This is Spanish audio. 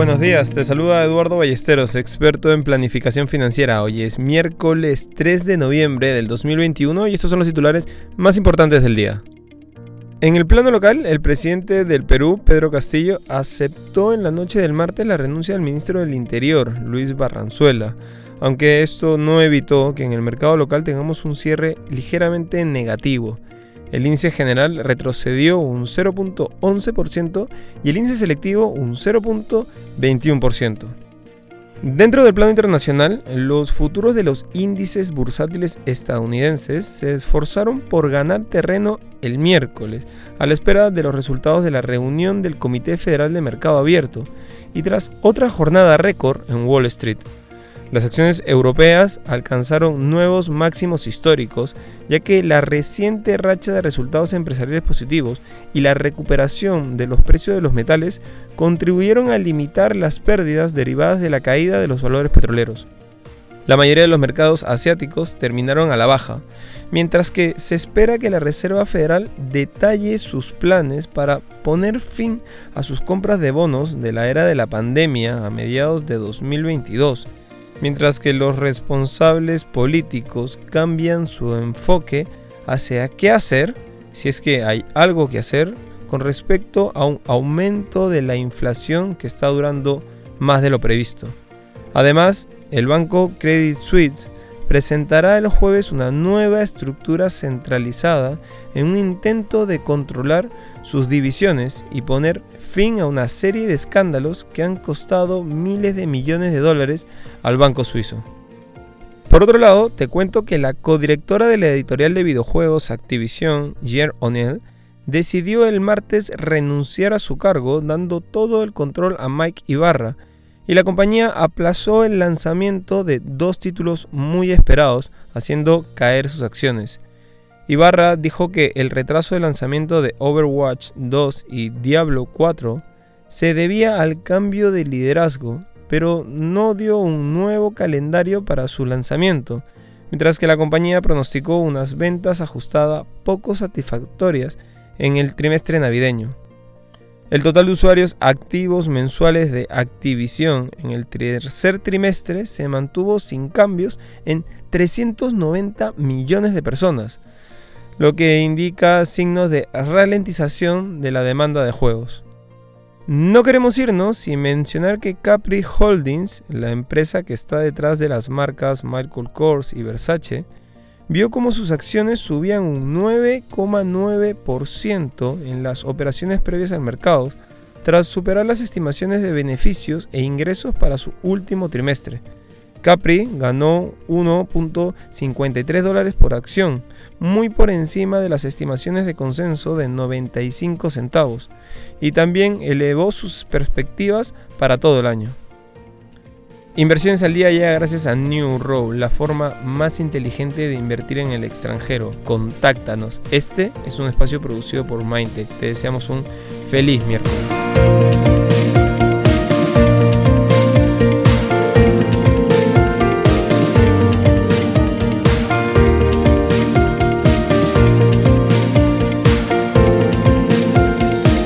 Buenos días, te saluda Eduardo Ballesteros, experto en planificación financiera. Hoy es miércoles 3 de noviembre del 2021 y estos son los titulares más importantes del día. En el plano local, el presidente del Perú, Pedro Castillo, aceptó en la noche del martes la renuncia del ministro del Interior, Luis Barranzuela, aunque esto no evitó que en el mercado local tengamos un cierre ligeramente negativo. El índice general retrocedió un 0.11% y el índice selectivo un 0.21%. Dentro del plano internacional, los futuros de los índices bursátiles estadounidenses se esforzaron por ganar terreno el miércoles, a la espera de los resultados de la reunión del Comité Federal de Mercado Abierto y tras otra jornada récord en Wall Street. Las acciones europeas alcanzaron nuevos máximos históricos, ya que la reciente racha de resultados empresariales positivos y la recuperación de los precios de los metales contribuyeron a limitar las pérdidas derivadas de la caída de los valores petroleros. La mayoría de los mercados asiáticos terminaron a la baja, mientras que se espera que la Reserva Federal detalle sus planes para poner fin a sus compras de bonos de la era de la pandemia a mediados de 2022 mientras que los responsables políticos cambian su enfoque hacia qué hacer, si es que hay algo que hacer, con respecto a un aumento de la inflación que está durando más de lo previsto. Además, el banco Credit Suisse presentará el jueves una nueva estructura centralizada en un intento de controlar sus divisiones y poner fin a una serie de escándalos que han costado miles de millones de dólares al banco suizo. Por otro lado, te cuento que la codirectora de la editorial de videojuegos Activision, Jer O'Neill, decidió el martes renunciar a su cargo dando todo el control a Mike Ibarra, y la compañía aplazó el lanzamiento de dos títulos muy esperados, haciendo caer sus acciones. Ibarra dijo que el retraso de lanzamiento de Overwatch 2 y Diablo 4 se debía al cambio de liderazgo, pero no dio un nuevo calendario para su lanzamiento, mientras que la compañía pronosticó unas ventas ajustadas poco satisfactorias en el trimestre navideño. El total de usuarios activos mensuales de Activision en el tercer trimestre se mantuvo sin cambios en 390 millones de personas, lo que indica signos de ralentización de la demanda de juegos. No queremos irnos sin mencionar que Capri Holdings, la empresa que está detrás de las marcas Michael Kors y Versace, vio como sus acciones subían un 9,9% en las operaciones previas al mercado, tras superar las estimaciones de beneficios e ingresos para su último trimestre. Capri ganó 1.53 dólares por acción, muy por encima de las estimaciones de consenso de 95 centavos, y también elevó sus perspectivas para todo el año. Inversiones al día llega gracias a New Row, la forma más inteligente de invertir en el extranjero. Contáctanos. Este es un espacio producido por Mindtech. Te deseamos un feliz miércoles.